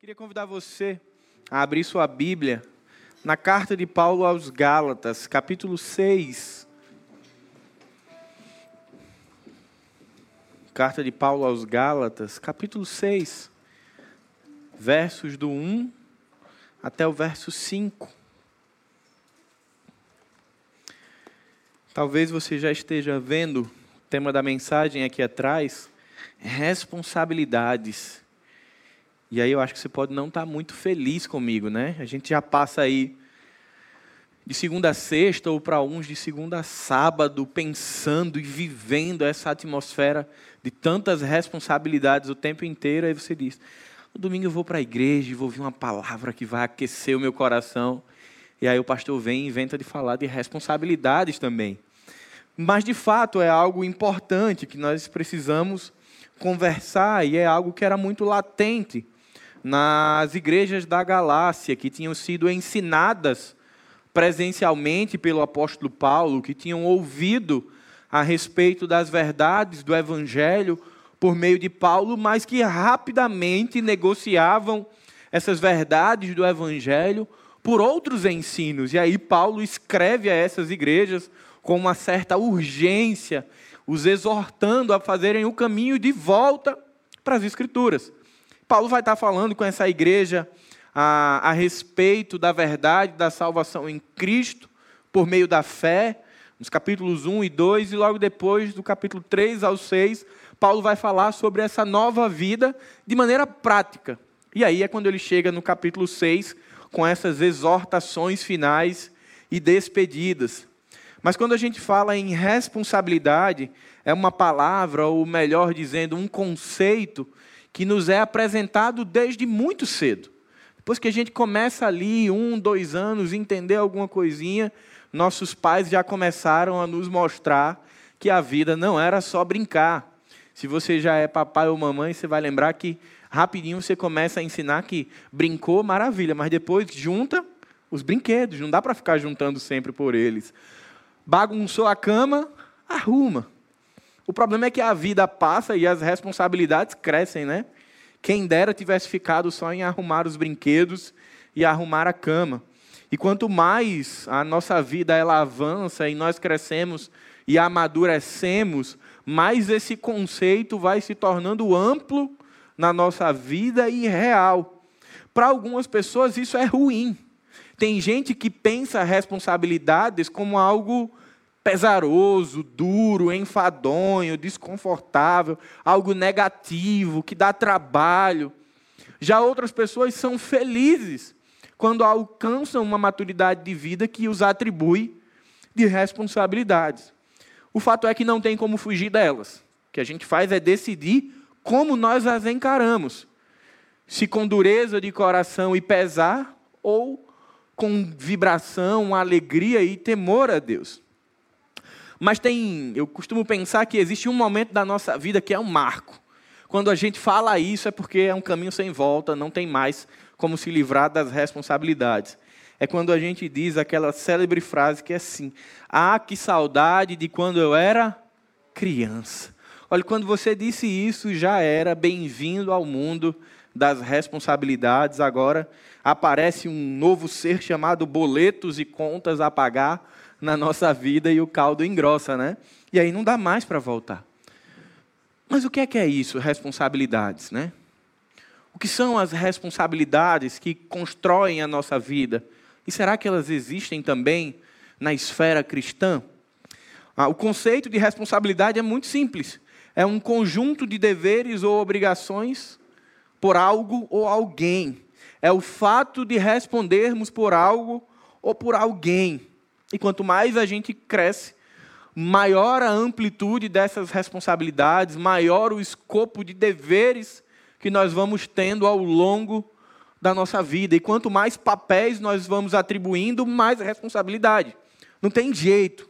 Queria convidar você a abrir sua Bíblia na carta de Paulo aos Gálatas, capítulo 6. Carta de Paulo aos Gálatas, capítulo 6, versos do 1 até o verso 5. Talvez você já esteja vendo o tema da mensagem aqui atrás, responsabilidades. E aí eu acho que você pode não estar muito feliz comigo, né? A gente já passa aí de segunda a sexta ou para uns de segunda a sábado pensando e vivendo essa atmosfera de tantas responsabilidades o tempo inteiro. Aí você diz: no domingo eu vou para a igreja e vou ouvir uma palavra que vai aquecer o meu coração. E aí o pastor vem e inventa de falar de responsabilidades também. Mas de fato é algo importante que nós precisamos conversar e é algo que era muito latente nas igrejas da Galácia, que tinham sido ensinadas presencialmente pelo apóstolo Paulo, que tinham ouvido a respeito das verdades do Evangelho por meio de Paulo, mas que rapidamente negociavam essas verdades do Evangelho por outros ensinos. E aí Paulo escreve a essas igrejas com uma certa urgência, os exortando a fazerem o caminho de volta para as Escrituras. Paulo vai estar falando com essa igreja a, a respeito da verdade da salvação em Cristo por meio da fé, nos capítulos 1 e 2, e logo depois, do capítulo 3 ao 6, Paulo vai falar sobre essa nova vida de maneira prática. E aí é quando ele chega no capítulo 6, com essas exortações finais e despedidas. Mas quando a gente fala em responsabilidade, é uma palavra, ou melhor dizendo, um conceito que nos é apresentado desde muito cedo. Depois que a gente começa ali, um, dois anos, entender alguma coisinha, nossos pais já começaram a nos mostrar que a vida não era só brincar. Se você já é papai ou mamãe, você vai lembrar que rapidinho você começa a ensinar que brincou, maravilha, mas depois junta os brinquedos, não dá para ficar juntando sempre por eles. Bagunçou a cama, arruma. O problema é que a vida passa e as responsabilidades crescem, né? Quem dera tivesse ficado só em arrumar os brinquedos e arrumar a cama. E quanto mais a nossa vida ela avança e nós crescemos e amadurecemos, mais esse conceito vai se tornando amplo na nossa vida e real. Para algumas pessoas isso é ruim. Tem gente que pensa responsabilidades como algo pesaroso, duro, enfadonho, desconfortável, algo negativo, que dá trabalho. Já outras pessoas são felizes quando alcançam uma maturidade de vida que os atribui de responsabilidades. O fato é que não tem como fugir delas. O que a gente faz é decidir como nós as encaramos. Se com dureza de coração e pesar, ou com vibração, alegria e temor a Deus. Mas tem, eu costumo pensar que existe um momento da nossa vida que é um marco. Quando a gente fala isso é porque é um caminho sem volta, não tem mais como se livrar das responsabilidades. É quando a gente diz aquela célebre frase que é assim: Ah, que saudade de quando eu era criança. Olha, quando você disse isso, já era bem-vindo ao mundo das responsabilidades. Agora aparece um novo ser chamado boletos e contas a pagar na nossa vida e o caldo engrossa, né? E aí não dá mais para voltar. Mas o que é que é isso, responsabilidades, né? O que são as responsabilidades que constroem a nossa vida? E será que elas existem também na esfera cristã? Ah, o conceito de responsabilidade é muito simples. É um conjunto de deveres ou obrigações por algo ou alguém. É o fato de respondermos por algo ou por alguém. E quanto mais a gente cresce, maior a amplitude dessas responsabilidades, maior o escopo de deveres que nós vamos tendo ao longo da nossa vida. E quanto mais papéis nós vamos atribuindo, mais responsabilidade. Não tem jeito.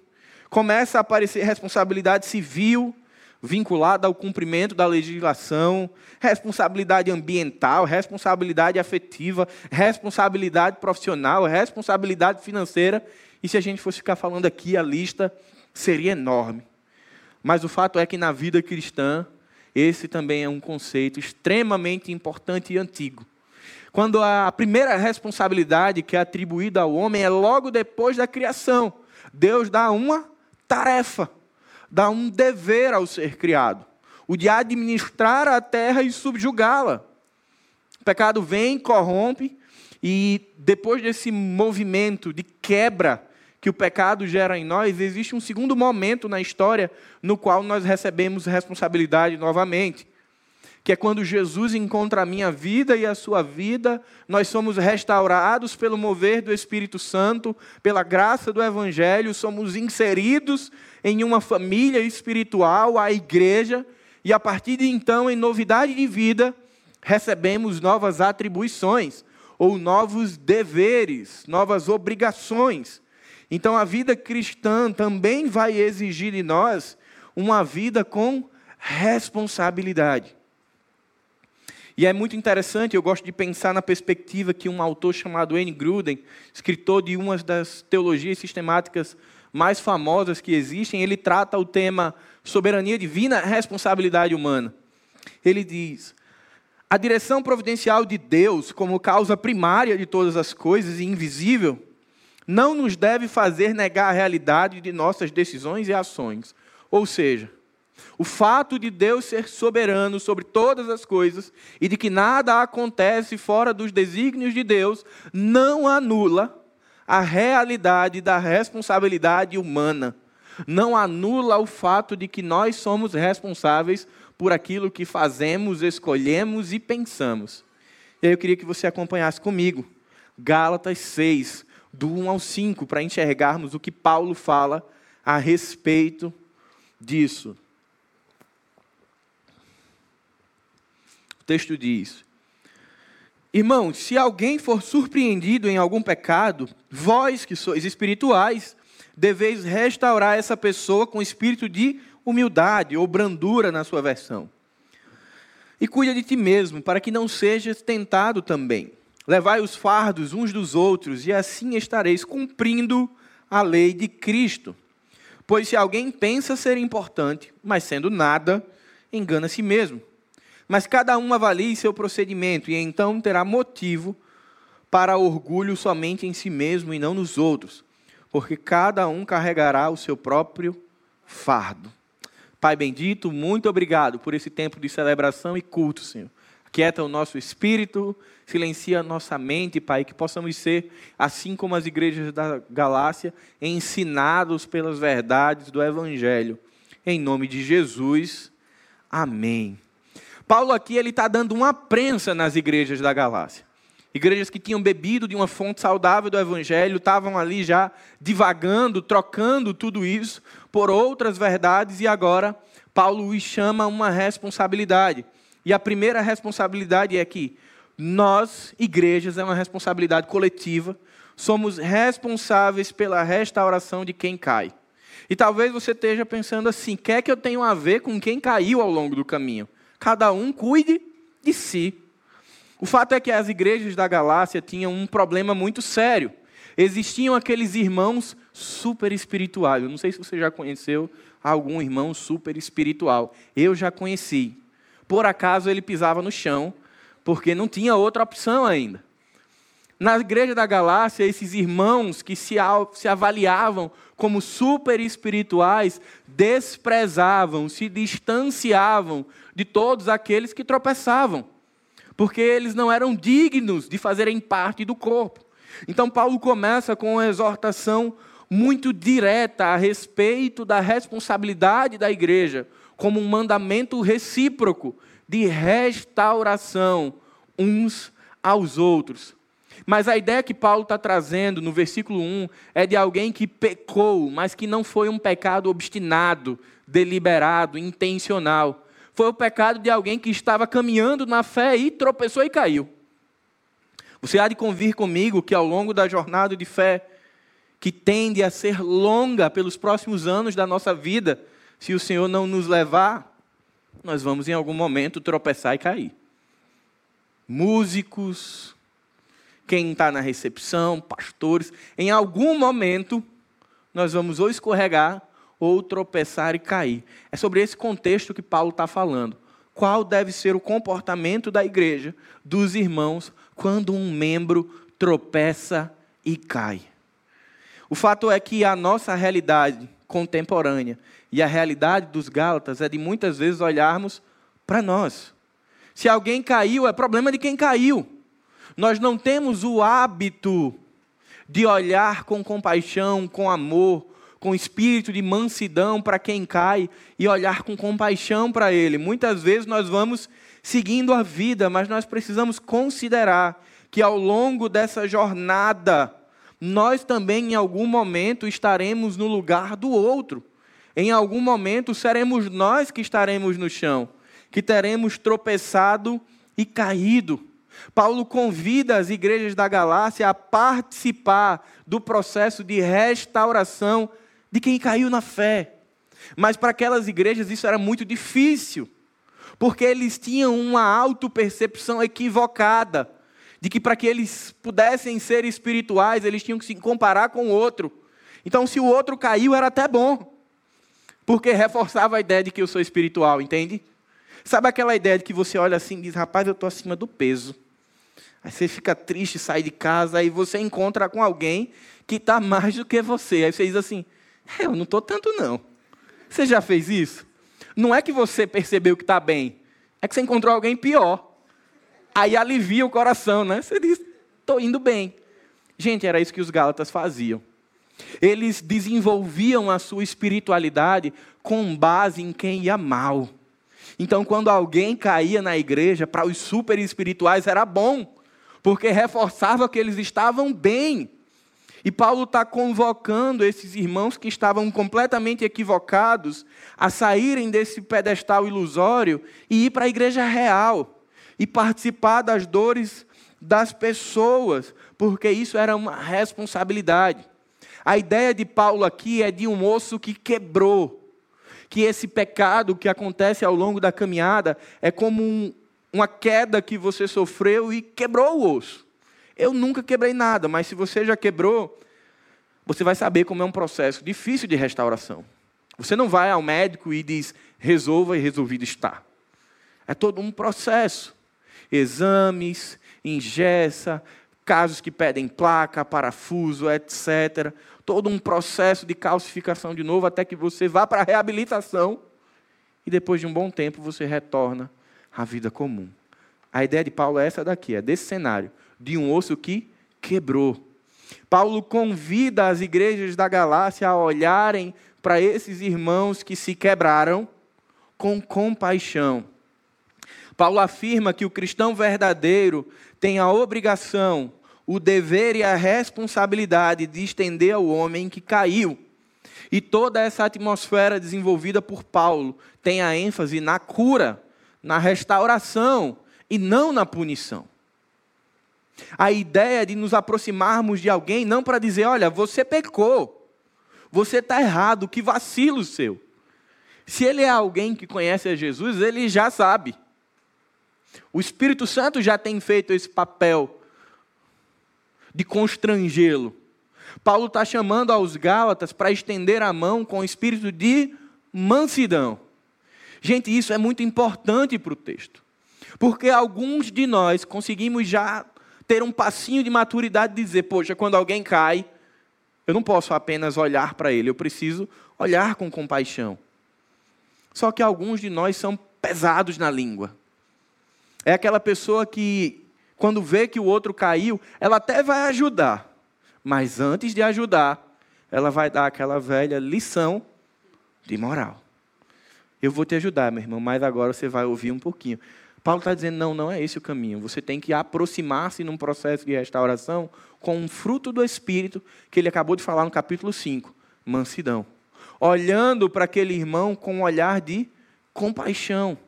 Começa a aparecer responsabilidade civil, vinculada ao cumprimento da legislação, responsabilidade ambiental, responsabilidade afetiva, responsabilidade profissional, responsabilidade financeira. E se a gente fosse ficar falando aqui, a lista seria enorme. Mas o fato é que na vida cristã, esse também é um conceito extremamente importante e antigo. Quando a primeira responsabilidade que é atribuída ao homem é logo depois da criação. Deus dá uma tarefa, dá um dever ao ser criado, o de administrar a terra e subjugá-la. O pecado vem, corrompe, e depois desse movimento de quebra que o pecado gera em nós, existe um segundo momento na história no qual nós recebemos responsabilidade novamente. Que é quando Jesus encontra a minha vida e a sua vida, nós somos restaurados pelo mover do Espírito Santo, pela graça do Evangelho, somos inseridos em uma família espiritual, a igreja, e a partir de então, em novidade de vida, recebemos novas atribuições, ou novos deveres, novas obrigações. Então a vida cristã também vai exigir de nós uma vida com responsabilidade. E é muito interessante, eu gosto de pensar na perspectiva que um autor chamado N. Gruden, escritor de uma das teologias sistemáticas mais famosas que existem, ele trata o tema soberania divina, responsabilidade humana. Ele diz: a direção providencial de Deus, como causa primária de todas as coisas e invisível, não nos deve fazer negar a realidade de nossas decisões e ações. Ou seja, o fato de Deus ser soberano sobre todas as coisas e de que nada acontece fora dos desígnios de Deus não anula a realidade da responsabilidade humana. Não anula o fato de que nós somos responsáveis por aquilo que fazemos, escolhemos e pensamos. E aí eu queria que você acompanhasse comigo Gálatas 6, do 1 ao 5, para enxergarmos o que Paulo fala a respeito disso. O texto diz: Irmãos, se alguém for surpreendido em algum pecado, vós que sois espirituais, deveis restaurar essa pessoa com espírito de humildade ou brandura na sua versão. E cuida de ti mesmo, para que não sejas tentado também. Levai os fardos uns dos outros, e assim estareis cumprindo a lei de Cristo. Pois se alguém pensa ser importante, mas sendo nada, engana a si mesmo. Mas cada um avalie seu procedimento, e então terá motivo para orgulho somente em si mesmo e não nos outros, porque cada um carregará o seu próprio fardo. Pai bendito, muito obrigado por esse tempo de celebração e culto, Senhor. Quieta o nosso espírito, silencia a nossa mente, Pai, que possamos ser, assim como as igrejas da Galácia, ensinados pelas verdades do Evangelho. Em nome de Jesus, amém. Paulo aqui ele está dando uma prensa nas igrejas da Galácia. Igrejas que tinham bebido de uma fonte saudável do Evangelho, estavam ali já divagando, trocando tudo isso por outras verdades, e agora Paulo os chama uma responsabilidade. E a primeira responsabilidade é que nós, igrejas, é uma responsabilidade coletiva, somos responsáveis pela restauração de quem cai. E talvez você esteja pensando assim: quer que eu tenha a ver com quem caiu ao longo do caminho? Cada um cuide de si. O fato é que as igrejas da Galácia tinham um problema muito sério. Existiam aqueles irmãos super espirituais. Eu não sei se você já conheceu algum irmão super espiritual. Eu já conheci por acaso ele pisava no chão, porque não tinha outra opção ainda. Na igreja da Galácia, esses irmãos que se, se avaliavam como super espirituais desprezavam, se distanciavam de todos aqueles que tropeçavam, porque eles não eram dignos de fazerem parte do corpo. Então, Paulo começa com uma exortação muito direta a respeito da responsabilidade da igreja, como um mandamento recíproco de restauração uns aos outros. Mas a ideia que Paulo está trazendo no versículo 1 é de alguém que pecou, mas que não foi um pecado obstinado, deliberado, intencional. Foi o pecado de alguém que estava caminhando na fé e tropeçou e caiu. Você há de convir comigo que ao longo da jornada de fé, que tende a ser longa pelos próximos anos da nossa vida, se o Senhor não nos levar, nós vamos em algum momento tropeçar e cair. Músicos, quem está na recepção, pastores, em algum momento nós vamos ou escorregar ou tropeçar e cair. É sobre esse contexto que Paulo está falando. Qual deve ser o comportamento da igreja, dos irmãos, quando um membro tropeça e cai. O fato é que a nossa realidade contemporânea e a realidade dos Gálatas é de muitas vezes olharmos para nós. Se alguém caiu, é problema de quem caiu. Nós não temos o hábito de olhar com compaixão, com amor, com espírito de mansidão para quem cai e olhar com compaixão para ele. Muitas vezes nós vamos seguindo a vida, mas nós precisamos considerar que ao longo dessa jornada, nós também em algum momento estaremos no lugar do outro. Em algum momento seremos nós que estaremos no chão, que teremos tropeçado e caído. Paulo convida as igrejas da Galácia a participar do processo de restauração de quem caiu na fé. Mas para aquelas igrejas isso era muito difícil, porque eles tinham uma autopercepção equivocada de que para que eles pudessem ser espirituais, eles tinham que se comparar com o outro. Então, se o outro caiu, era até bom, porque reforçava a ideia de que eu sou espiritual, entende? Sabe aquela ideia de que você olha assim e diz, rapaz, eu estou acima do peso. Aí você fica triste, sai de casa, aí você encontra com alguém que está mais do que você. Aí você diz assim, é, eu não estou tanto não. Você já fez isso? Não é que você percebeu que está bem, é que você encontrou alguém pior. Aí alivia o coração, né? Você diz, estou indo bem. Gente, era isso que os Gálatas faziam. Eles desenvolviam a sua espiritualidade com base em quem ia mal. Então, quando alguém caía na igreja, para os super espirituais era bom, porque reforçava que eles estavam bem. E Paulo está convocando esses irmãos que estavam completamente equivocados a saírem desse pedestal ilusório e ir para a igreja real e participar das dores das pessoas, porque isso era uma responsabilidade. A ideia de Paulo aqui é de um osso que quebrou, que esse pecado que acontece ao longo da caminhada é como um, uma queda que você sofreu e quebrou o osso. Eu nunca quebrei nada, mas se você já quebrou, você vai saber como é um processo difícil de restauração. Você não vai ao médico e diz, resolva e resolvido está. É todo um processo exames, ingessa, casos que pedem placa, parafuso, etc. Todo um processo de calcificação de novo até que você vá para a reabilitação e depois de um bom tempo você retorna à vida comum. A ideia de Paulo é essa daqui, é desse cenário, de um osso que quebrou. Paulo convida as igrejas da Galácia a olharem para esses irmãos que se quebraram com compaixão. Paulo afirma que o cristão verdadeiro tem a obrigação, o dever e a responsabilidade de estender ao homem que caiu. E toda essa atmosfera desenvolvida por Paulo tem a ênfase na cura, na restauração e não na punição. A ideia de nos aproximarmos de alguém não para dizer, olha, você pecou, você está errado, que vacilo seu. Se ele é alguém que conhece a Jesus, ele já sabe. O Espírito Santo já tem feito esse papel de constrangê-lo. Paulo está chamando aos Gálatas para estender a mão com o espírito de mansidão. Gente, isso é muito importante para o texto. Porque alguns de nós conseguimos já ter um passinho de maturidade de dizer, poxa, quando alguém cai, eu não posso apenas olhar para ele, eu preciso olhar com compaixão. Só que alguns de nós são pesados na língua. É aquela pessoa que, quando vê que o outro caiu, ela até vai ajudar, mas antes de ajudar, ela vai dar aquela velha lição de moral. Eu vou te ajudar, meu irmão, mas agora você vai ouvir um pouquinho. Paulo está dizendo: não, não é esse o caminho. Você tem que aproximar-se num processo de restauração com um fruto do Espírito que ele acabou de falar no capítulo 5, mansidão. Olhando para aquele irmão com um olhar de compaixão.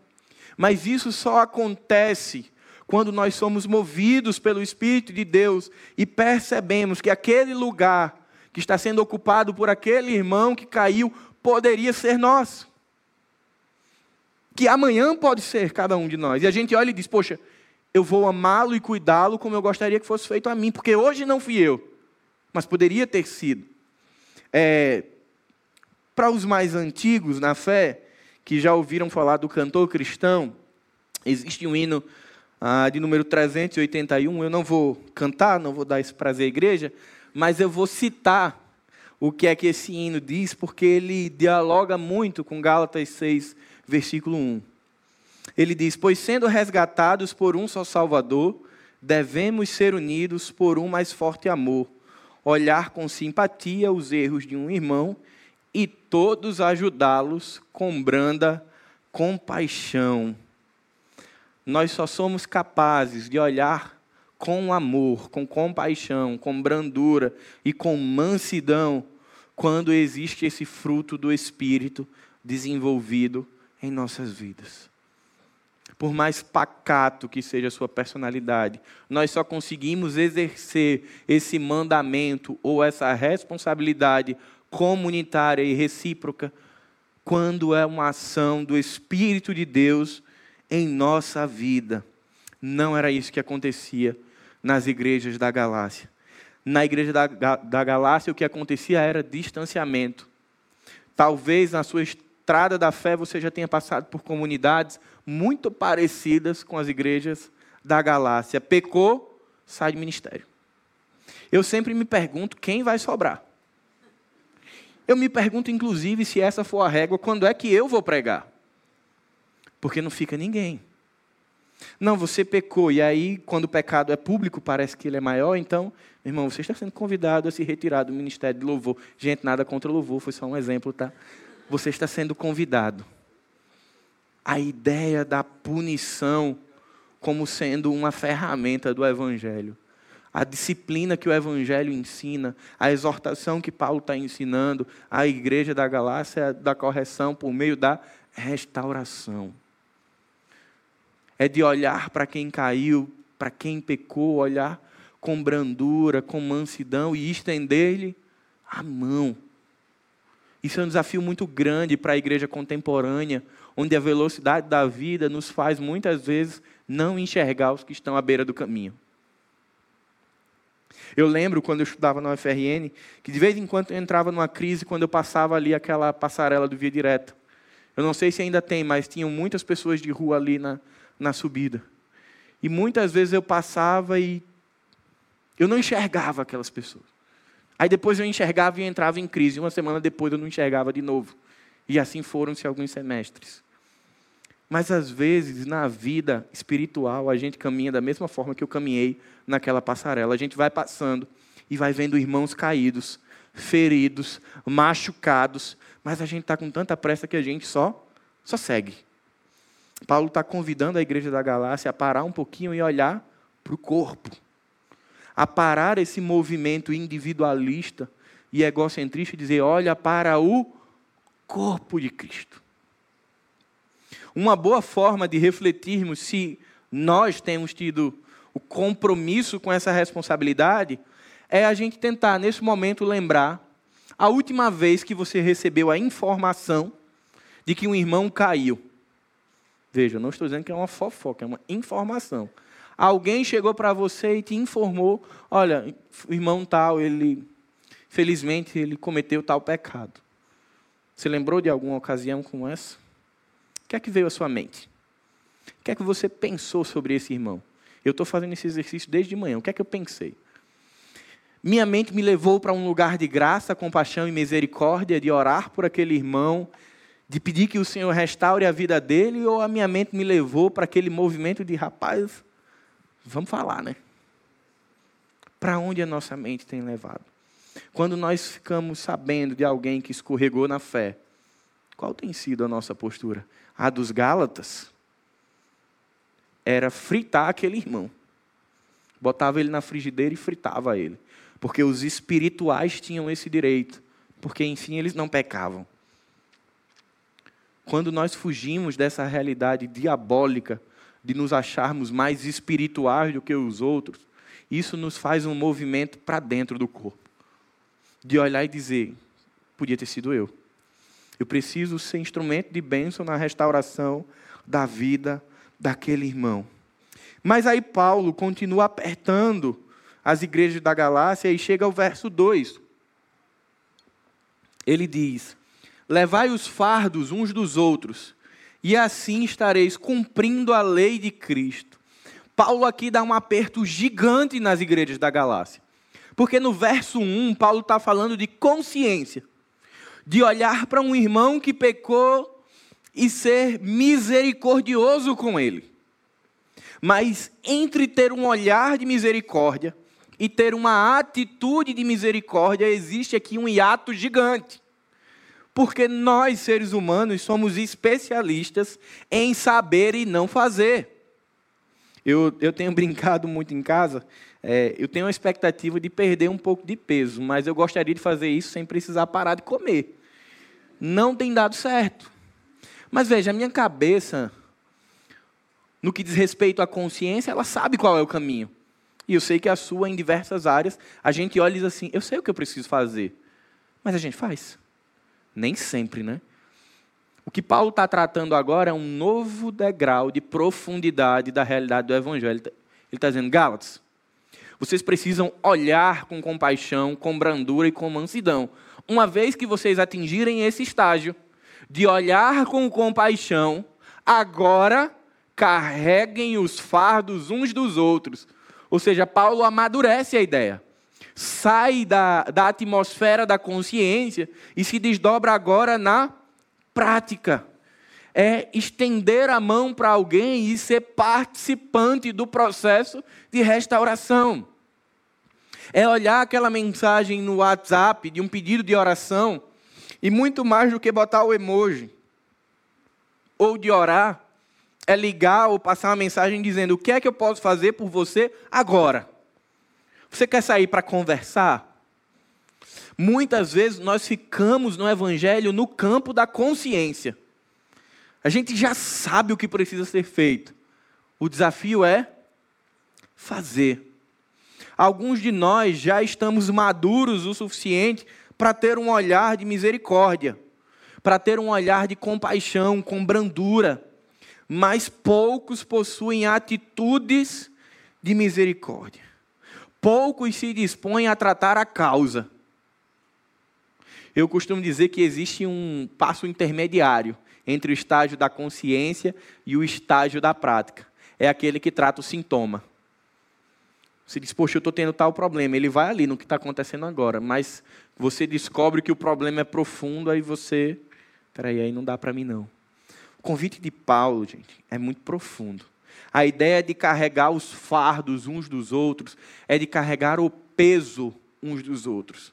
Mas isso só acontece quando nós somos movidos pelo Espírito de Deus e percebemos que aquele lugar que está sendo ocupado por aquele irmão que caiu poderia ser nosso. Que amanhã pode ser cada um de nós. E a gente olha e diz: Poxa, eu vou amá-lo e cuidá-lo como eu gostaria que fosse feito a mim, porque hoje não fui eu, mas poderia ter sido. É, Para os mais antigos na fé, que já ouviram falar do cantor cristão, existe um hino ah, de número 381. Eu não vou cantar, não vou dar esse prazer à igreja, mas eu vou citar o que é que esse hino diz, porque ele dialoga muito com Gálatas 6, versículo 1. Ele diz: Pois sendo resgatados por um só Salvador, devemos ser unidos por um mais forte amor, olhar com simpatia os erros de um irmão e todos ajudá-los com branda compaixão. Nós só somos capazes de olhar com amor, com compaixão, com brandura e com mansidão quando existe esse fruto do Espírito desenvolvido em nossas vidas. Por mais pacato que seja a sua personalidade, nós só conseguimos exercer esse mandamento ou essa responsabilidade comunitária e recíproca quando é uma ação do Espírito de Deus em nossa vida. Não era isso que acontecia nas igrejas da Galácia na igreja da, da Galácia, o que acontecia era distanciamento. Talvez na sua estrada da fé você já tenha passado por comunidades muito parecidas com as igrejas da Galácia. Pecou, sai do ministério. Eu sempre me pergunto quem vai sobrar. Eu me pergunto, inclusive, se essa for a régua, quando é que eu vou pregar? Porque não fica ninguém. Não, você pecou, e aí, quando o pecado é público, parece que ele é maior, então, meu irmão, você está sendo convidado a se retirar do ministério de louvor. Gente, nada contra o louvor, foi só um exemplo, tá? Você está sendo convidado. A ideia da punição como sendo uma ferramenta do Evangelho. A disciplina que o Evangelho ensina, a exortação que Paulo está ensinando à igreja da Galácia da correção por meio da restauração é de olhar para quem caiu, para quem pecou, olhar com brandura, com mansidão e estender-lhe a mão. Isso é um desafio muito grande para a igreja contemporânea, onde a velocidade da vida nos faz muitas vezes não enxergar os que estão à beira do caminho. Eu lembro quando eu estudava na UFRN, que de vez em quando eu entrava numa crise quando eu passava ali aquela passarela do Via Direta. Eu não sei se ainda tem, mas tinham muitas pessoas de rua ali na, na subida. E muitas vezes eu passava e eu não enxergava aquelas pessoas. Aí depois eu enxergava e entrava em crise. Uma semana depois eu não enxergava de novo. E assim foram-se alguns semestres. Mas às vezes, na vida espiritual, a gente caminha da mesma forma que eu caminhei naquela passarela. A gente vai passando e vai vendo irmãos caídos, feridos, machucados, mas a gente está com tanta pressa que a gente só, só segue. Paulo está convidando a igreja da Galácia a parar um pouquinho e olhar para o corpo, a parar esse movimento individualista e egocentrista e dizer: olha para o corpo de Cristo. Uma boa forma de refletirmos se nós temos tido o compromisso com essa responsabilidade é a gente tentar, nesse momento, lembrar a última vez que você recebeu a informação de que um irmão caiu. Veja, não estou dizendo que é uma fofoca, é uma informação. Alguém chegou para você e te informou: olha, o irmão tal, ele, felizmente, ele cometeu tal pecado. Você lembrou de alguma ocasião como essa? O que é que veio à sua mente? O que é que você pensou sobre esse irmão? Eu estou fazendo esse exercício desde manhã. O que é que eu pensei? Minha mente me levou para um lugar de graça, compaixão e misericórdia, de orar por aquele irmão, de pedir que o Senhor restaure a vida dele, ou a minha mente me levou para aquele movimento de rapaz, vamos falar, né? Para onde a nossa mente tem levado? Quando nós ficamos sabendo de alguém que escorregou na fé, qual tem sido a nossa postura? A dos Gálatas era fritar aquele irmão. Botava ele na frigideira e fritava ele. Porque os espirituais tinham esse direito. Porque, enfim, eles não pecavam. Quando nós fugimos dessa realidade diabólica de nos acharmos mais espirituais do que os outros, isso nos faz um movimento para dentro do corpo. De olhar e dizer: podia ter sido eu. Eu preciso ser instrumento de bênção na restauração da vida daquele irmão. Mas aí Paulo continua apertando as igrejas da Galácia e chega ao verso 2. Ele diz: Levai os fardos uns dos outros, e assim estareis cumprindo a lei de Cristo. Paulo aqui dá um aperto gigante nas igrejas da Galácia. Porque no verso 1, Paulo está falando de consciência, de olhar para um irmão que pecou e ser misericordioso com ele. Mas entre ter um olhar de misericórdia e ter uma atitude de misericórdia, existe aqui um hiato gigante. Porque nós, seres humanos, somos especialistas em saber e não fazer. Eu, eu tenho brincado muito em casa, é, eu tenho a expectativa de perder um pouco de peso, mas eu gostaria de fazer isso sem precisar parar de comer. Não tem dado certo. Mas veja, a minha cabeça, no que diz respeito à consciência, ela sabe qual é o caminho. E eu sei que a sua, em diversas áreas, a gente olha e diz assim: eu sei o que eu preciso fazer. Mas a gente faz. Nem sempre, né? O que Paulo está tratando agora é um novo degrau de profundidade da realidade do Evangelho. Ele está dizendo, Gálatas, vocês precisam olhar com compaixão, com brandura e com mansidão. Uma vez que vocês atingirem esse estágio de olhar com compaixão, agora carreguem os fardos uns dos outros. Ou seja, Paulo amadurece a ideia. Sai da, da atmosfera da consciência e se desdobra agora na prática. É estender a mão para alguém e ser participante do processo de restauração. É olhar aquela mensagem no WhatsApp de um pedido de oração e muito mais do que botar o emoji ou de orar, é ligar ou passar uma mensagem dizendo: o que é que eu posso fazer por você agora? Você quer sair para conversar? Muitas vezes nós ficamos no Evangelho no campo da consciência. A gente já sabe o que precisa ser feito. O desafio é fazer. Alguns de nós já estamos maduros o suficiente para ter um olhar de misericórdia, para ter um olhar de compaixão, com brandura, mas poucos possuem atitudes de misericórdia. Poucos se dispõem a tratar a causa. Eu costumo dizer que existe um passo intermediário entre o estágio da consciência e o estágio da prática. É aquele que trata o sintoma. Você diz, poxa, eu estou tendo tal problema. Ele vai ali no que está acontecendo agora, mas você descobre que o problema é profundo, aí você. Peraí, aí não dá para mim não. O convite de Paulo, gente, é muito profundo. A ideia de carregar os fardos uns dos outros é de carregar o peso uns dos outros.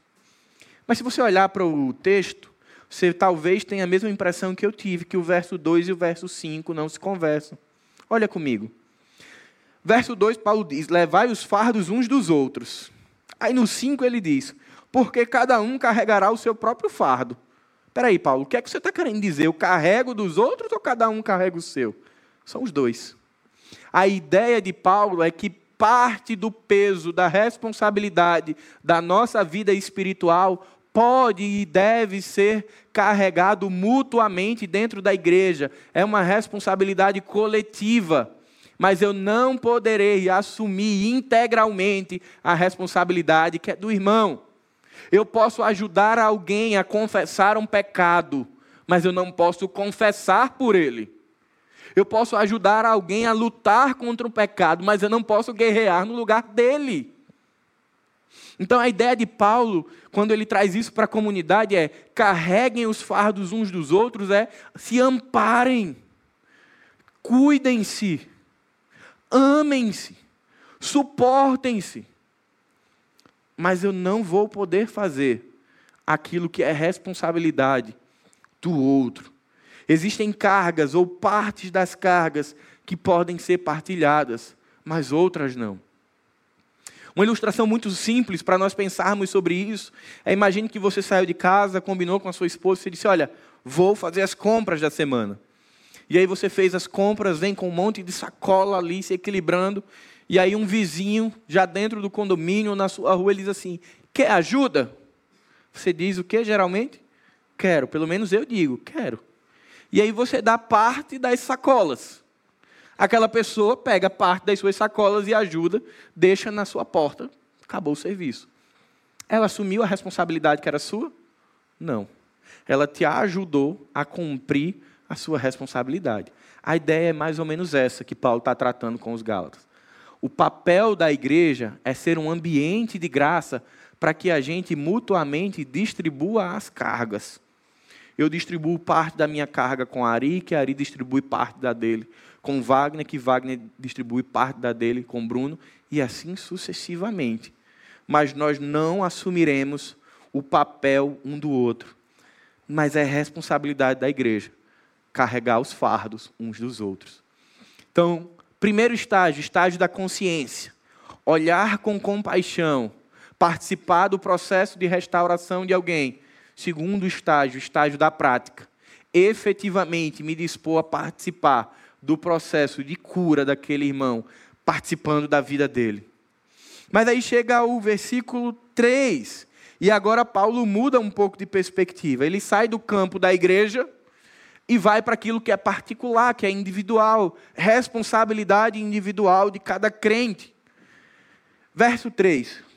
Mas se você olhar para o texto, você talvez tenha a mesma impressão que eu tive, que o verso 2 e o verso 5 não se conversam. Olha comigo. Verso 2, Paulo diz: Levai os fardos uns dos outros. Aí no 5 ele diz: Porque cada um carregará o seu próprio fardo. Espera aí, Paulo, o que é que você está querendo dizer? Eu carrego dos outros ou cada um carrega o seu? São os dois. A ideia de Paulo é que parte do peso, da responsabilidade da nossa vida espiritual pode e deve ser carregado mutuamente dentro da igreja. É uma responsabilidade coletiva. Mas eu não poderei assumir integralmente a responsabilidade que é do irmão. Eu posso ajudar alguém a confessar um pecado, mas eu não posso confessar por ele. Eu posso ajudar alguém a lutar contra o pecado, mas eu não posso guerrear no lugar dele. Então a ideia de Paulo, quando ele traz isso para a comunidade, é carreguem os fardos uns dos outros, é se amparem, cuidem-se, amem-se, suportem-se. Mas eu não vou poder fazer aquilo que é responsabilidade do outro. Existem cargas ou partes das cargas que podem ser partilhadas, mas outras não. Uma ilustração muito simples para nós pensarmos sobre isso é: imagine que você saiu de casa, combinou com a sua esposa e disse: Olha, vou fazer as compras da semana. E aí você fez as compras, vem com um monte de sacola ali se equilibrando. E aí um vizinho, já dentro do condomínio, na sua rua, ele diz assim: Quer ajuda? Você diz o que geralmente? Quero. Pelo menos eu digo: Quero. E aí você dá parte das sacolas aquela pessoa pega parte das suas sacolas e ajuda, deixa na sua porta, acabou o serviço. Ela assumiu a responsabilidade que era sua? Não. Ela te ajudou a cumprir a sua responsabilidade. A ideia é mais ou menos essa que Paulo está tratando com os Gálatas. O papel da igreja é ser um ambiente de graça para que a gente mutuamente distribua as cargas. Eu distribuo parte da minha carga com Ari, que Ari distribui parte da dele com Wagner, que Wagner distribui parte da dele com Bruno, e assim sucessivamente. Mas nós não assumiremos o papel um do outro. Mas é responsabilidade da igreja carregar os fardos uns dos outros. Então, primeiro estágio, estágio da consciência. Olhar com compaixão, participar do processo de restauração de alguém. Segundo estágio, estágio da prática. Efetivamente me dispor a participar do processo de cura daquele irmão, participando da vida dele. Mas aí chega o versículo 3, e agora Paulo muda um pouco de perspectiva. Ele sai do campo da igreja e vai para aquilo que é particular, que é individual, responsabilidade individual de cada crente. Verso 3.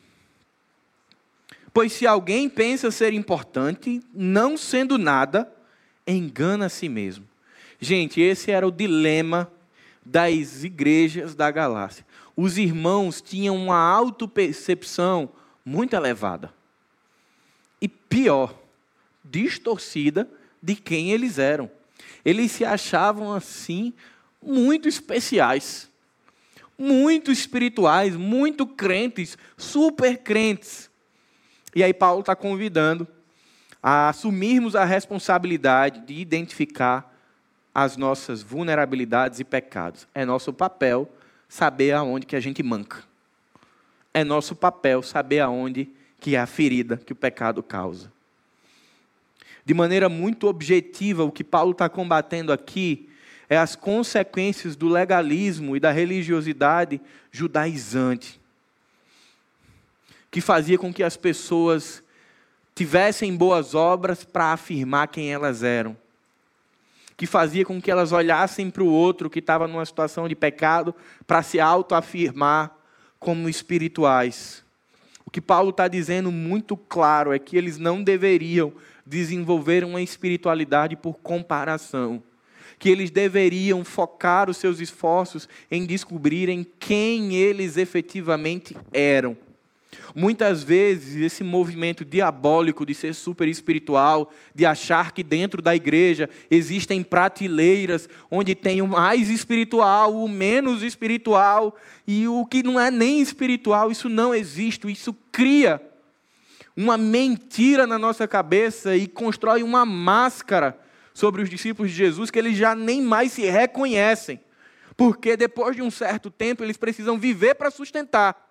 Pois se alguém pensa ser importante, não sendo nada, engana a si mesmo. Gente, esse era o dilema das igrejas da Galácia. Os irmãos tinham uma autopercepção muito elevada. E pior, distorcida de quem eles eram. Eles se achavam assim muito especiais, muito espirituais, muito crentes, super crentes. E aí Paulo está convidando a assumirmos a responsabilidade de identificar as nossas vulnerabilidades e pecados. É nosso papel saber aonde que a gente manca. É nosso papel saber aonde que é a ferida que o pecado causa. De maneira muito objetiva, o que Paulo está combatendo aqui é as consequências do legalismo e da religiosidade judaizante, que fazia com que as pessoas tivessem boas obras para afirmar quem elas eram que fazia com que elas olhassem para o outro que estava numa situação de pecado para se autoafirmar como espirituais. O que Paulo está dizendo muito claro é que eles não deveriam desenvolver uma espiritualidade por comparação. Que eles deveriam focar os seus esforços em descobrirem quem eles efetivamente eram. Muitas vezes, esse movimento diabólico de ser super espiritual, de achar que dentro da igreja existem prateleiras onde tem o mais espiritual, o menos espiritual e o que não é nem espiritual, isso não existe, isso cria uma mentira na nossa cabeça e constrói uma máscara sobre os discípulos de Jesus que eles já nem mais se reconhecem. Porque depois de um certo tempo eles precisam viver para sustentar.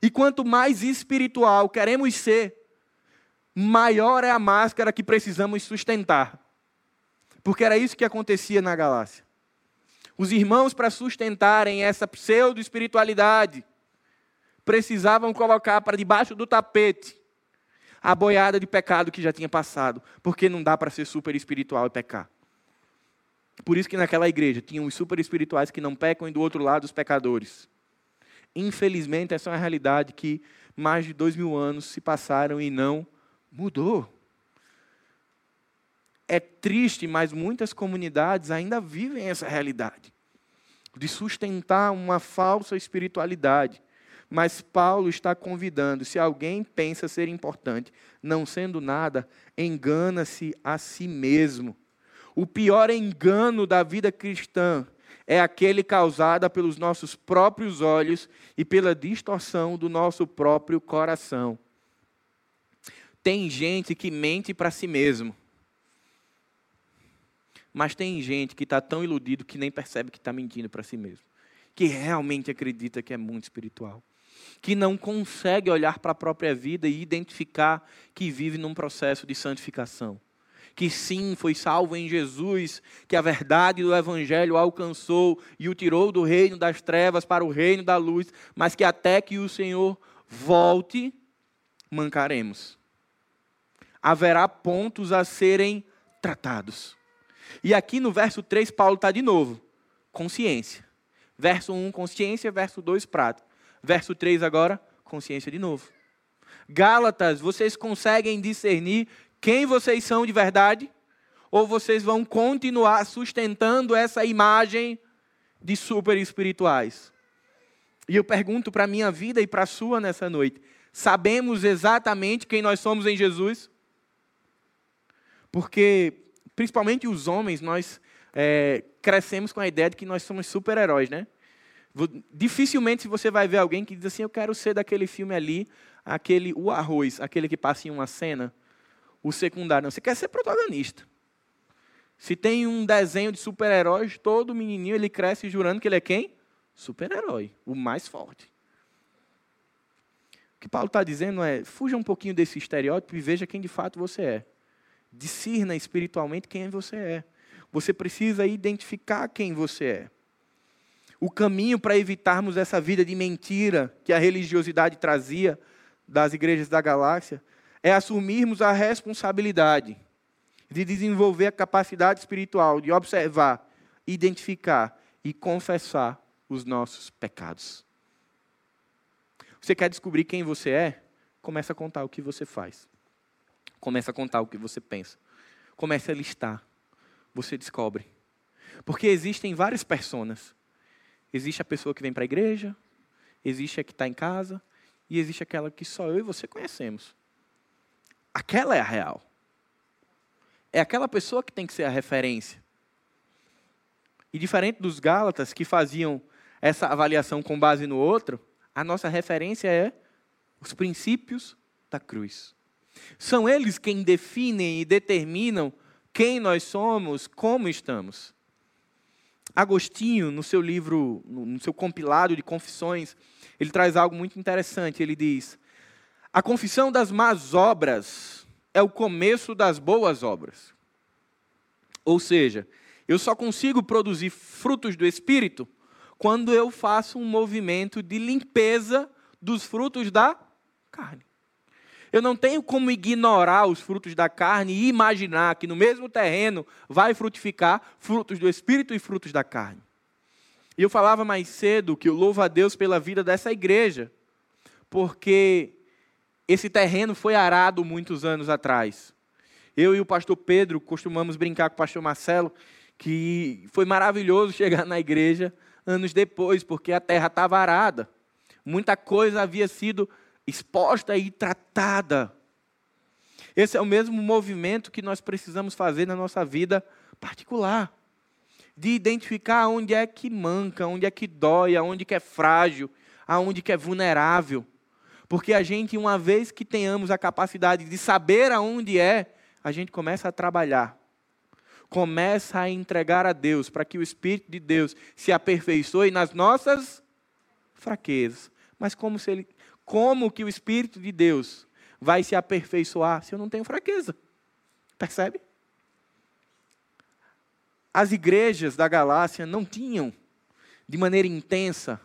E quanto mais espiritual queremos ser, maior é a máscara que precisamos sustentar. Porque era isso que acontecia na Galácia. Os irmãos, para sustentarem essa pseudo-espiritualidade, precisavam colocar para debaixo do tapete a boiada de pecado que já tinha passado. Porque não dá para ser super espiritual e pecar. Por isso que naquela igreja tinham os super espirituais que não pecam e do outro lado os pecadores. Infelizmente, essa é uma realidade que mais de dois mil anos se passaram e não mudou. É triste, mas muitas comunidades ainda vivem essa realidade de sustentar uma falsa espiritualidade. Mas Paulo está convidando: se alguém pensa ser importante, não sendo nada, engana-se a si mesmo. O pior engano da vida cristã é aquele causado pelos nossos próprios olhos e pela distorção do nosso próprio coração. Tem gente que mente para si mesmo. Mas tem gente que está tão iludido que nem percebe que está mentindo para si mesmo. Que realmente acredita que é muito espiritual. Que não consegue olhar para a própria vida e identificar que vive num processo de santificação que sim, foi salvo em Jesus, que a verdade do Evangelho alcançou e o tirou do reino das trevas para o reino da luz, mas que até que o Senhor volte, mancaremos. Haverá pontos a serem tratados. E aqui no verso 3, Paulo está de novo. Consciência. Verso 1, consciência. Verso 2, prática. Verso 3 agora, consciência de novo. Gálatas, vocês conseguem discernir quem vocês são de verdade? Ou vocês vão continuar sustentando essa imagem de super espirituais? E eu pergunto para a minha vida e para a sua nessa noite: sabemos exatamente quem nós somos em Jesus? Porque, principalmente os homens, nós é, crescemos com a ideia de que nós somos super-heróis, né? Dificilmente você vai ver alguém que diz assim: Eu quero ser daquele filme ali, aquele o arroz, aquele que passa em uma cena, o secundário. Não, você quer ser protagonista. Se tem um desenho de super-heróis, todo menininho ele cresce jurando que ele é quem? Super-herói, o mais forte. O que Paulo está dizendo é: fuja um pouquinho desse estereótipo e veja quem de fato você é. Discirna espiritualmente quem você é. Você precisa identificar quem você é. O caminho para evitarmos essa vida de mentira que a religiosidade trazia das igrejas da galáxia é assumirmos a responsabilidade de desenvolver a capacidade espiritual de observar, identificar e confessar os nossos pecados. Você quer descobrir quem você é? Começa a contar o que você faz. Começa a contar o que você pensa. Começa a listar. Você descobre. Porque existem várias personas. Existe a pessoa que vem para a igreja, existe a que está em casa, e existe aquela que só eu e você conhecemos. Aquela é a real. É aquela pessoa que tem que ser a referência. E diferente dos Gálatas que faziam essa avaliação com base no outro, a nossa referência é os princípios da cruz. São eles quem definem e determinam quem nós somos, como estamos. Agostinho, no seu livro, no seu compilado de confissões, ele traz algo muito interessante. Ele diz: A confissão das más obras é o começo das boas obras. Ou seja, eu só consigo produzir frutos do Espírito quando eu faço um movimento de limpeza dos frutos da carne. Eu não tenho como ignorar os frutos da carne e imaginar que no mesmo terreno vai frutificar frutos do Espírito e frutos da carne. E eu falava mais cedo que eu louvo a Deus pela vida dessa igreja, porque esse terreno foi arado muitos anos atrás. Eu e o pastor Pedro costumamos brincar com o pastor Marcelo que foi maravilhoso chegar na igreja anos depois, porque a terra estava arada. Muita coisa havia sido exposta e tratada. Esse é o mesmo movimento que nós precisamos fazer na nossa vida particular. De identificar onde é que manca, onde é que dói, aonde que é frágil, aonde que é vulnerável. Porque a gente, uma vez que tenhamos a capacidade de saber aonde é, a gente começa a trabalhar. Começa a entregar a Deus, para que o Espírito de Deus se aperfeiçoe nas nossas fraquezas. Mas como se ele como que o Espírito de Deus vai se aperfeiçoar se eu não tenho fraqueza? Percebe? As igrejas da Galácia não tinham, de maneira intensa,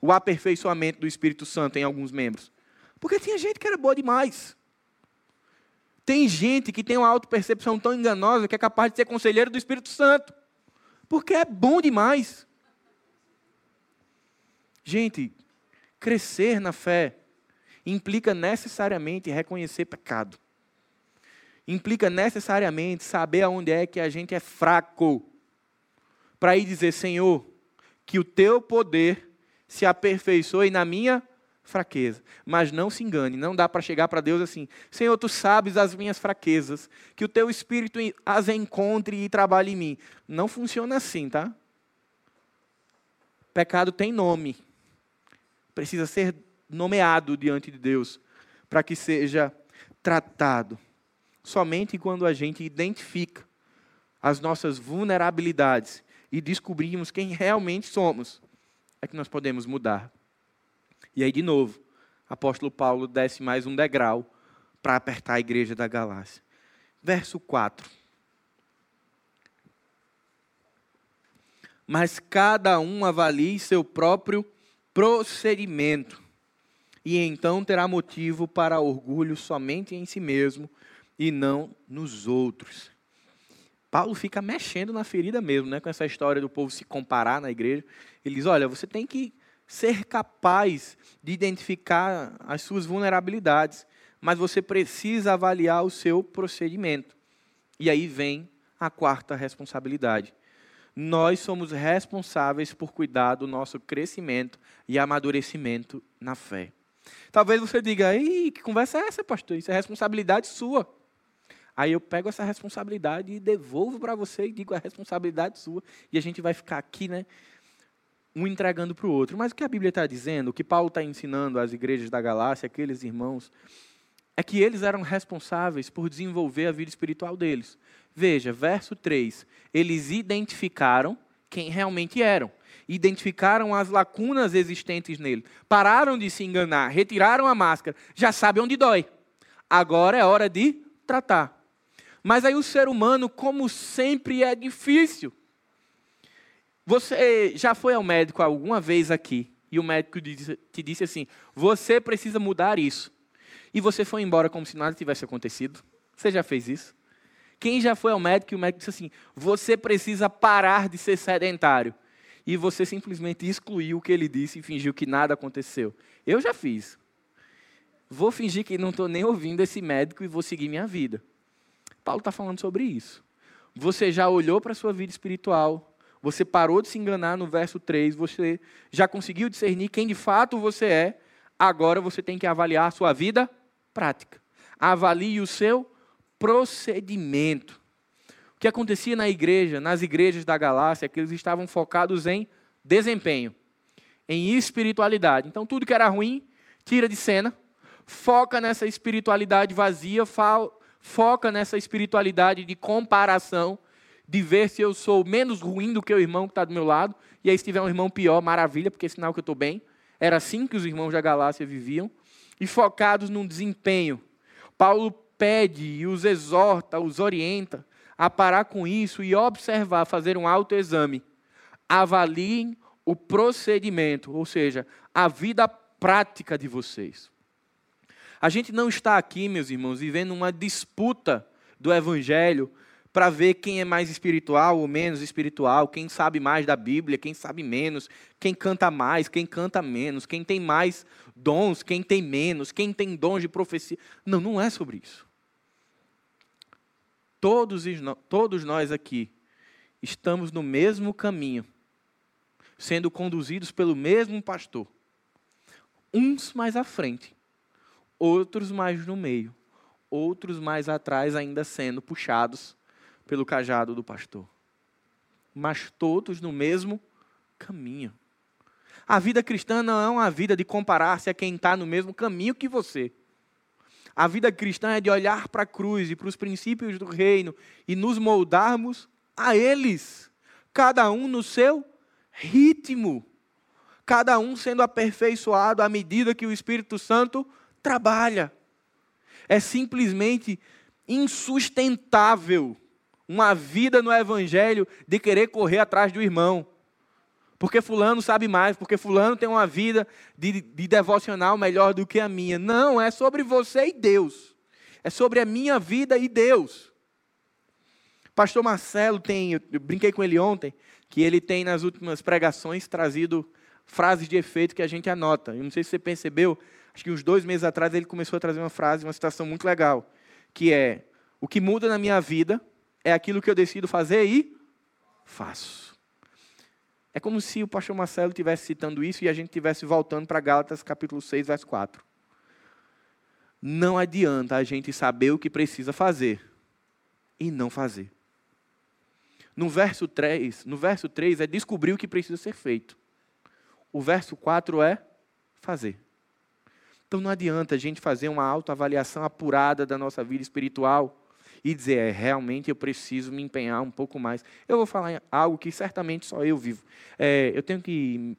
o aperfeiçoamento do Espírito Santo em alguns membros. Porque tinha gente que era boa demais. Tem gente que tem uma autopercepção tão enganosa que é capaz de ser conselheiro do Espírito Santo. Porque é bom demais. Gente, Crescer na fé implica necessariamente reconhecer pecado. Implica necessariamente saber aonde é que a gente é fraco. Para ir dizer, Senhor, que o teu poder se aperfeiçoe na minha fraqueza. Mas não se engane, não dá para chegar para Deus assim: Senhor, tu sabes as minhas fraquezas, que o teu espírito as encontre e trabalhe em mim. Não funciona assim, tá? Pecado tem nome precisa ser nomeado diante de Deus para que seja tratado. Somente quando a gente identifica as nossas vulnerabilidades e descobrimos quem realmente somos, é que nós podemos mudar. E aí, de novo, apóstolo Paulo desce mais um degrau para apertar a igreja da Galácia. Verso 4. Mas cada um avalie seu próprio procedimento. E então terá motivo para orgulho somente em si mesmo e não nos outros. Paulo fica mexendo na ferida mesmo, né, com essa história do povo se comparar na igreja. Ele diz: olha, você tem que ser capaz de identificar as suas vulnerabilidades, mas você precisa avaliar o seu procedimento. E aí vem a quarta responsabilidade. nós somos responsáveis por cuidar do nosso crescimento e amadurecimento na fé. Talvez você diga, Ei, que conversa é essa, pastor? Isso é responsabilidade sua. Aí eu pego essa responsabilidade e devolvo para você e digo, é responsabilidade sua. E a gente vai ficar aqui, né? Um entregando para o outro. Mas o que a Bíblia está dizendo, o que Paulo está ensinando às igrejas da Galácia, aqueles irmãos, é que eles eram responsáveis por desenvolver a vida espiritual deles. Veja, verso 3. Eles identificaram quem realmente eram. Identificaram as lacunas existentes nele. Pararam de se enganar, retiraram a máscara. Já sabe onde dói. Agora é hora de tratar. Mas aí o ser humano, como sempre, é difícil. Você já foi ao médico alguma vez aqui e o médico te disse assim: você precisa mudar isso. E você foi embora como se nada tivesse acontecido? Você já fez isso? Quem já foi ao médico e o médico disse assim: você precisa parar de ser sedentário? E você simplesmente excluiu o que ele disse e fingiu que nada aconteceu. Eu já fiz. Vou fingir que não estou nem ouvindo esse médico e vou seguir minha vida. Paulo está falando sobre isso. Você já olhou para a sua vida espiritual, você parou de se enganar no verso 3, você já conseguiu discernir quem de fato você é, agora você tem que avaliar a sua vida prática. Avalie o seu procedimento. O que acontecia na igreja, nas igrejas da Galácia, é que eles estavam focados em desempenho, em espiritualidade. Então, tudo que era ruim, tira de cena, foca nessa espiritualidade vazia, foca nessa espiritualidade de comparação, de ver se eu sou menos ruim do que o irmão que está do meu lado, e aí se tiver um irmão pior, maravilha, porque é sinal que eu estou bem. Era assim que os irmãos da Galácia viviam, e focados num desempenho. Paulo pede e os exorta, os orienta a parar com isso e observar, fazer um autoexame. Avaliem o procedimento, ou seja, a vida prática de vocês. A gente não está aqui, meus irmãos, vivendo uma disputa do evangelho para ver quem é mais espiritual ou menos espiritual, quem sabe mais da Bíblia, quem sabe menos, quem canta mais, quem canta menos, quem tem mais dons, quem tem menos, quem tem dons de profecia. Não, não é sobre isso. Todos, todos nós aqui estamos no mesmo caminho, sendo conduzidos pelo mesmo pastor. Uns mais à frente, outros mais no meio, outros mais atrás, ainda sendo puxados pelo cajado do pastor. Mas todos no mesmo caminho. A vida cristã não é uma vida de comparar-se a quem está no mesmo caminho que você. A vida cristã é de olhar para a cruz e para os princípios do reino e nos moldarmos a eles, cada um no seu ritmo, cada um sendo aperfeiçoado à medida que o Espírito Santo trabalha. É simplesmente insustentável uma vida no Evangelho de querer correr atrás do irmão. Porque Fulano sabe mais, porque Fulano tem uma vida de, de devocional melhor do que a minha. Não, é sobre você e Deus. É sobre a minha vida e Deus. Pastor Marcelo tem, eu brinquei com ele ontem, que ele tem nas últimas pregações trazido frases de efeito que a gente anota. Eu não sei se você percebeu, acho que uns dois meses atrás ele começou a trazer uma frase, uma citação muito legal, que é: O que muda na minha vida é aquilo que eu decido fazer e faço. É como se o pastor Marcelo estivesse citando isso e a gente estivesse voltando para Gálatas capítulo 6, verso 4. Não adianta a gente saber o que precisa fazer e não fazer. No verso 3, no verso 3 é descobrir o que precisa ser feito. O verso 4 é fazer. Então não adianta a gente fazer uma autoavaliação apurada da nossa vida espiritual e dizer, é, realmente eu preciso me empenhar um pouco mais. Eu vou falar algo que certamente só eu vivo. É, eu tenho que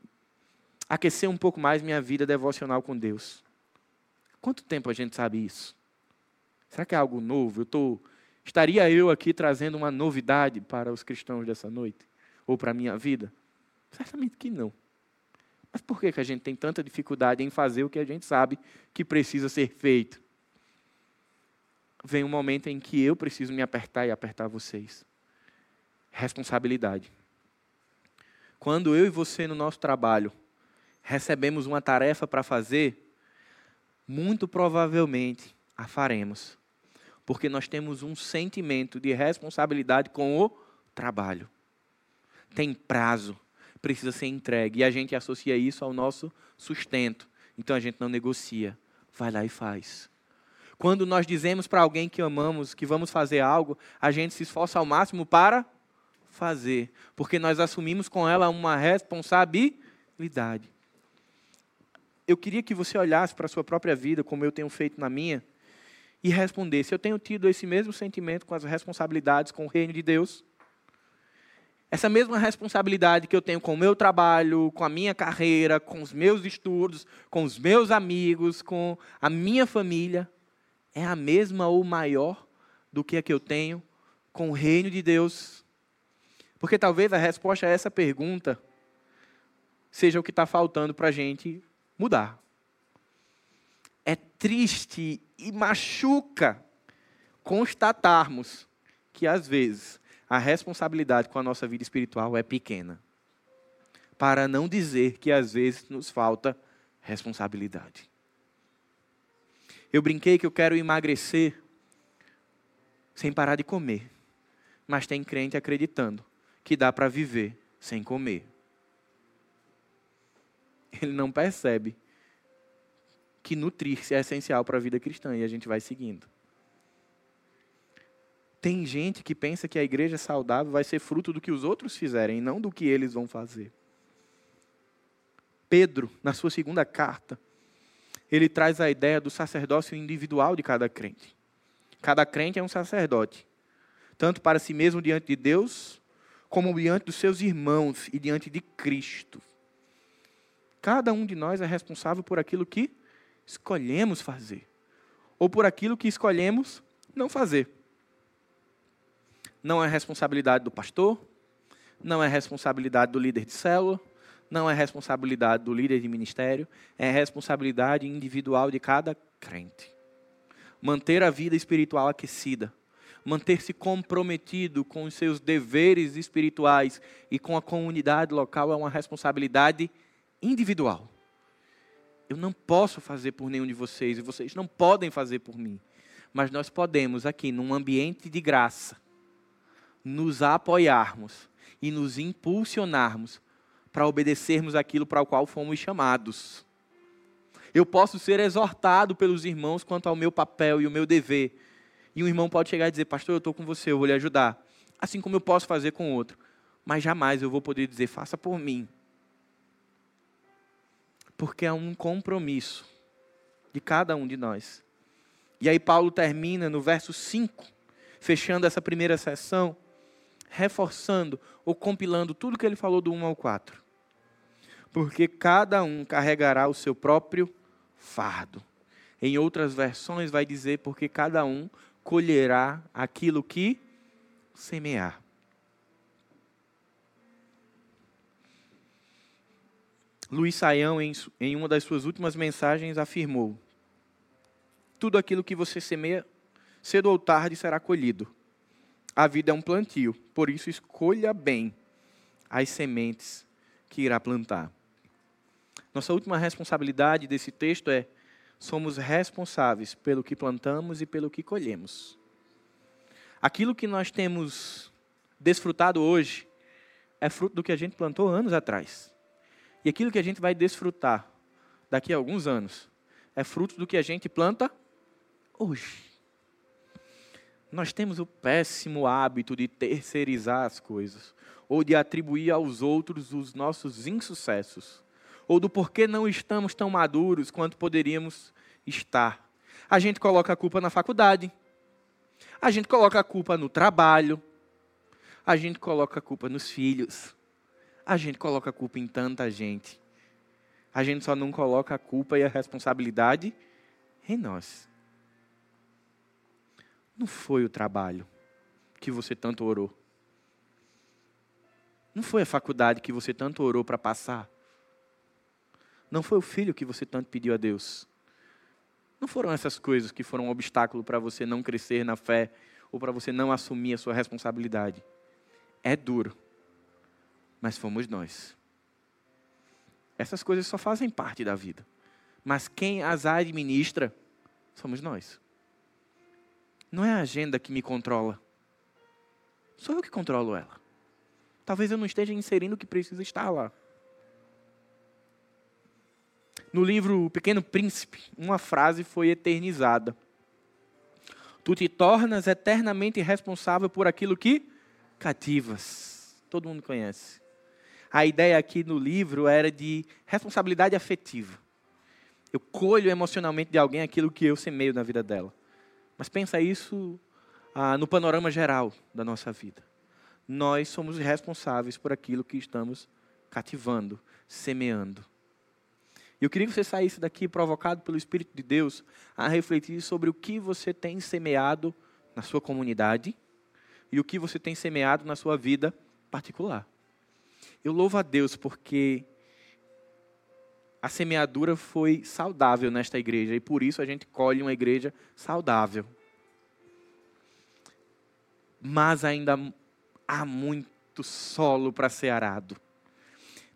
aquecer um pouco mais minha vida devocional com Deus. Quanto tempo a gente sabe isso? Será que é algo novo? Eu tô, estaria eu aqui trazendo uma novidade para os cristãos dessa noite? Ou para a minha vida? Certamente que não. Mas por que, que a gente tem tanta dificuldade em fazer o que a gente sabe que precisa ser feito? Vem um momento em que eu preciso me apertar e apertar vocês. Responsabilidade. Quando eu e você, no nosso trabalho, recebemos uma tarefa para fazer, muito provavelmente a faremos. Porque nós temos um sentimento de responsabilidade com o trabalho. tem prazo, precisa ser entregue. E a gente associa isso ao nosso sustento. Então a gente não negocia, vai lá e faz. Quando nós dizemos para alguém que amamos que vamos fazer algo, a gente se esforça ao máximo para fazer, porque nós assumimos com ela uma responsabilidade. Eu queria que você olhasse para a sua própria vida, como eu tenho feito na minha, e respondesse: eu tenho tido esse mesmo sentimento com as responsabilidades com o reino de Deus? Essa mesma responsabilidade que eu tenho com o meu trabalho, com a minha carreira, com os meus estudos, com os meus amigos, com a minha família, é a mesma ou maior do que a que eu tenho com o reino de Deus? Porque talvez a resposta a essa pergunta seja o que está faltando para a gente mudar. É triste e machuca constatarmos que, às vezes, a responsabilidade com a nossa vida espiritual é pequena. Para não dizer que, às vezes, nos falta responsabilidade. Eu brinquei que eu quero emagrecer sem parar de comer. Mas tem crente acreditando que dá para viver sem comer. Ele não percebe que nutrir-se é essencial para a vida cristã e a gente vai seguindo. Tem gente que pensa que a igreja saudável vai ser fruto do que os outros fizerem, não do que eles vão fazer. Pedro, na sua segunda carta, ele traz a ideia do sacerdócio individual de cada crente. Cada crente é um sacerdote, tanto para si mesmo diante de Deus, como diante dos seus irmãos e diante de Cristo. Cada um de nós é responsável por aquilo que escolhemos fazer, ou por aquilo que escolhemos não fazer. Não é responsabilidade do pastor, não é responsabilidade do líder de célula, não é responsabilidade do líder de ministério, é responsabilidade individual de cada crente. Manter a vida espiritual aquecida, manter-se comprometido com os seus deveres espirituais e com a comunidade local é uma responsabilidade individual. Eu não posso fazer por nenhum de vocês e vocês não podem fazer por mim. Mas nós podemos, aqui, num ambiente de graça, nos apoiarmos e nos impulsionarmos para obedecermos aquilo para o qual fomos chamados. Eu posso ser exortado pelos irmãos quanto ao meu papel e o meu dever. E um irmão pode chegar e dizer: Pastor, eu estou com você, eu vou lhe ajudar. Assim como eu posso fazer com outro. Mas jamais eu vou poder dizer: Faça por mim. Porque é um compromisso de cada um de nós. E aí, Paulo termina no verso 5, fechando essa primeira sessão reforçando ou compilando tudo que ele falou do 1 ao 4. Porque cada um carregará o seu próprio fardo. Em outras versões vai dizer porque cada um colherá aquilo que semear. Luiz Saião, em, em uma das suas últimas mensagens, afirmou: Tudo aquilo que você semeia, cedo ou tarde será colhido. A vida é um plantio, por isso escolha bem as sementes que irá plantar. Nossa última responsabilidade desse texto é: somos responsáveis pelo que plantamos e pelo que colhemos. Aquilo que nós temos desfrutado hoje é fruto do que a gente plantou anos atrás. E aquilo que a gente vai desfrutar daqui a alguns anos é fruto do que a gente planta hoje. Nós temos o péssimo hábito de terceirizar as coisas, ou de atribuir aos outros os nossos insucessos, ou do porquê não estamos tão maduros quanto poderíamos estar. A gente coloca a culpa na faculdade, a gente coloca a culpa no trabalho, a gente coloca a culpa nos filhos, a gente coloca a culpa em tanta gente. A gente só não coloca a culpa e a responsabilidade em nós. Não foi o trabalho que você tanto orou. Não foi a faculdade que você tanto orou para passar. Não foi o filho que você tanto pediu a Deus. Não foram essas coisas que foram um obstáculo para você não crescer na fé ou para você não assumir a sua responsabilidade. É duro, mas fomos nós. Essas coisas só fazem parte da vida. Mas quem as administra somos nós. Não é a agenda que me controla. Sou eu que controlo ela. talvez eu não esteja inserindo o que precisa estar lá. No livro O Pequeno Príncipe, uma frase foi eternizada. Tu te tornas eternamente responsável por aquilo que cativas. Todo mundo conhece. A ideia aqui no livro era de responsabilidade afetiva. Eu colho emocionalmente de alguém aquilo que eu semeio na vida dela. Mas pensa isso ah, no panorama geral da nossa vida. Nós somos responsáveis por aquilo que estamos cativando, semeando. E eu queria que você saísse daqui provocado pelo Espírito de Deus a refletir sobre o que você tem semeado na sua comunidade e o que você tem semeado na sua vida particular. Eu louvo a Deus porque a semeadura foi saudável nesta igreja e por isso a gente colhe uma igreja saudável. Mas ainda há muito solo para ser arado.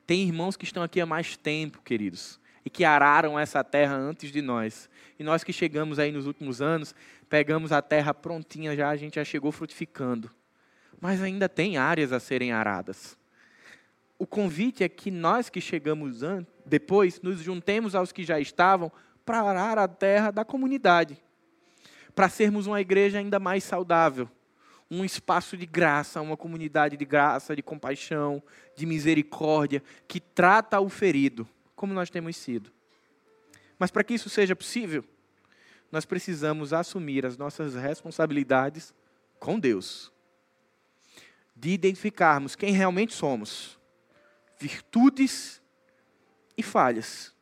Tem irmãos que estão aqui há mais tempo, queridos, e que araram essa terra antes de nós. E nós que chegamos aí nos últimos anos, pegamos a terra prontinha já, a gente já chegou frutificando. Mas ainda tem áreas a serem aradas. O convite é que nós que chegamos depois nos juntemos aos que já estavam para arar a terra da comunidade, para sermos uma igreja ainda mais saudável, um espaço de graça, uma comunidade de graça, de compaixão, de misericórdia, que trata o ferido como nós temos sido. Mas para que isso seja possível, nós precisamos assumir as nossas responsabilidades com Deus. De identificarmos quem realmente somos, virtudes e falhas.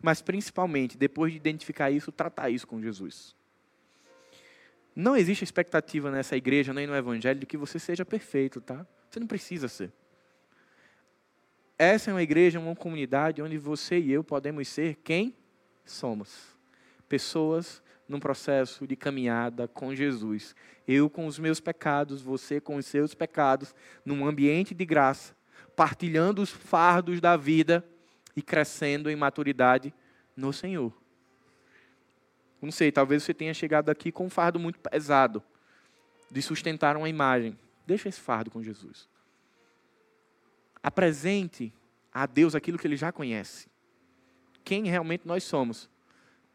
Mas principalmente, depois de identificar isso, tratar isso com Jesus. Não existe expectativa nessa igreja, nem no evangelho, de que você seja perfeito, tá? Você não precisa ser. Essa é uma igreja, uma comunidade onde você e eu podemos ser quem somos. Pessoas num processo de caminhada com Jesus. Eu com os meus pecados, você com os seus pecados, num ambiente de graça, partilhando os fardos da vida e crescendo em maturidade no Senhor. Não sei, talvez você tenha chegado aqui com um fardo muito pesado de sustentar uma imagem. Deixa esse fardo com Jesus apresente a Deus aquilo que ele já conhece. Quem realmente nós somos.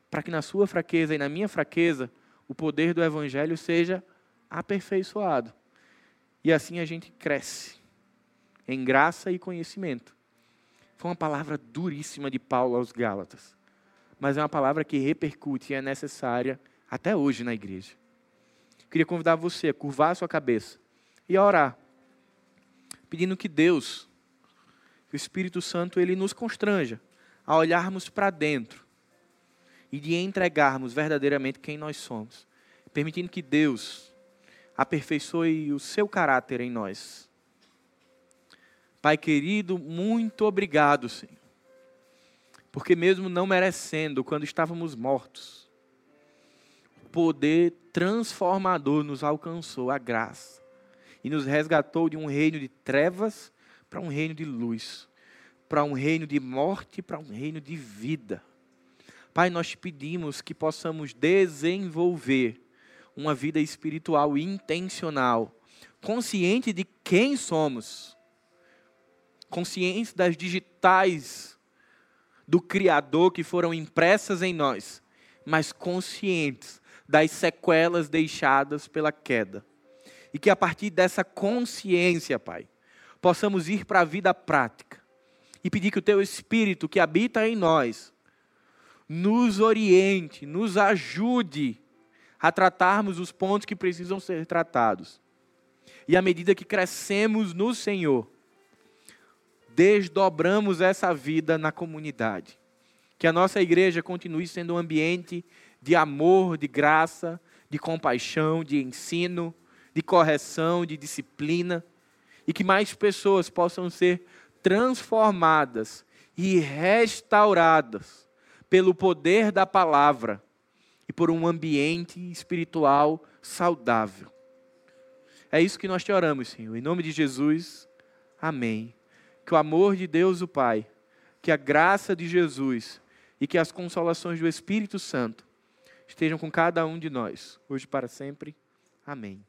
Para que na sua fraqueza e na minha fraqueza, o poder do Evangelho seja aperfeiçoado. E assim a gente cresce em graça e conhecimento. Foi uma palavra duríssima de Paulo aos Gálatas, mas é uma palavra que repercute e é necessária até hoje na igreja. Queria convidar você a curvar a sua cabeça e a orar, pedindo que Deus que o Espírito Santo ele nos constranja a olharmos para dentro e de entregarmos verdadeiramente quem nós somos, permitindo que Deus aperfeiçoe o seu caráter em nós. Pai querido, muito obrigado, Senhor. Porque mesmo não merecendo, quando estávamos mortos, o poder transformador nos alcançou, a graça, e nos resgatou de um reino de trevas para um reino de luz, para um reino de morte, para um reino de vida. Pai, nós pedimos que possamos desenvolver uma vida espiritual intencional, consciente de quem somos, consciente das digitais do Criador que foram impressas em nós, mas conscientes das sequelas deixadas pela queda. E que a partir dessa consciência, Pai, possamos ir para a vida prática e pedir que o teu Espírito que habita em nós nos oriente, nos ajude a tratarmos os pontos que precisam ser tratados. E à medida que crescemos no Senhor, desdobramos essa vida na comunidade. Que a nossa igreja continue sendo um ambiente de amor, de graça, de compaixão, de ensino, de correção, de disciplina e que mais pessoas possam ser transformadas e restauradas pelo poder da palavra e por um ambiente espiritual saudável. É isso que nós te oramos, Senhor. Em nome de Jesus, amém. Que o amor de Deus, o Pai, que a graça de Jesus e que as consolações do Espírito Santo estejam com cada um de nós, hoje para sempre. Amém.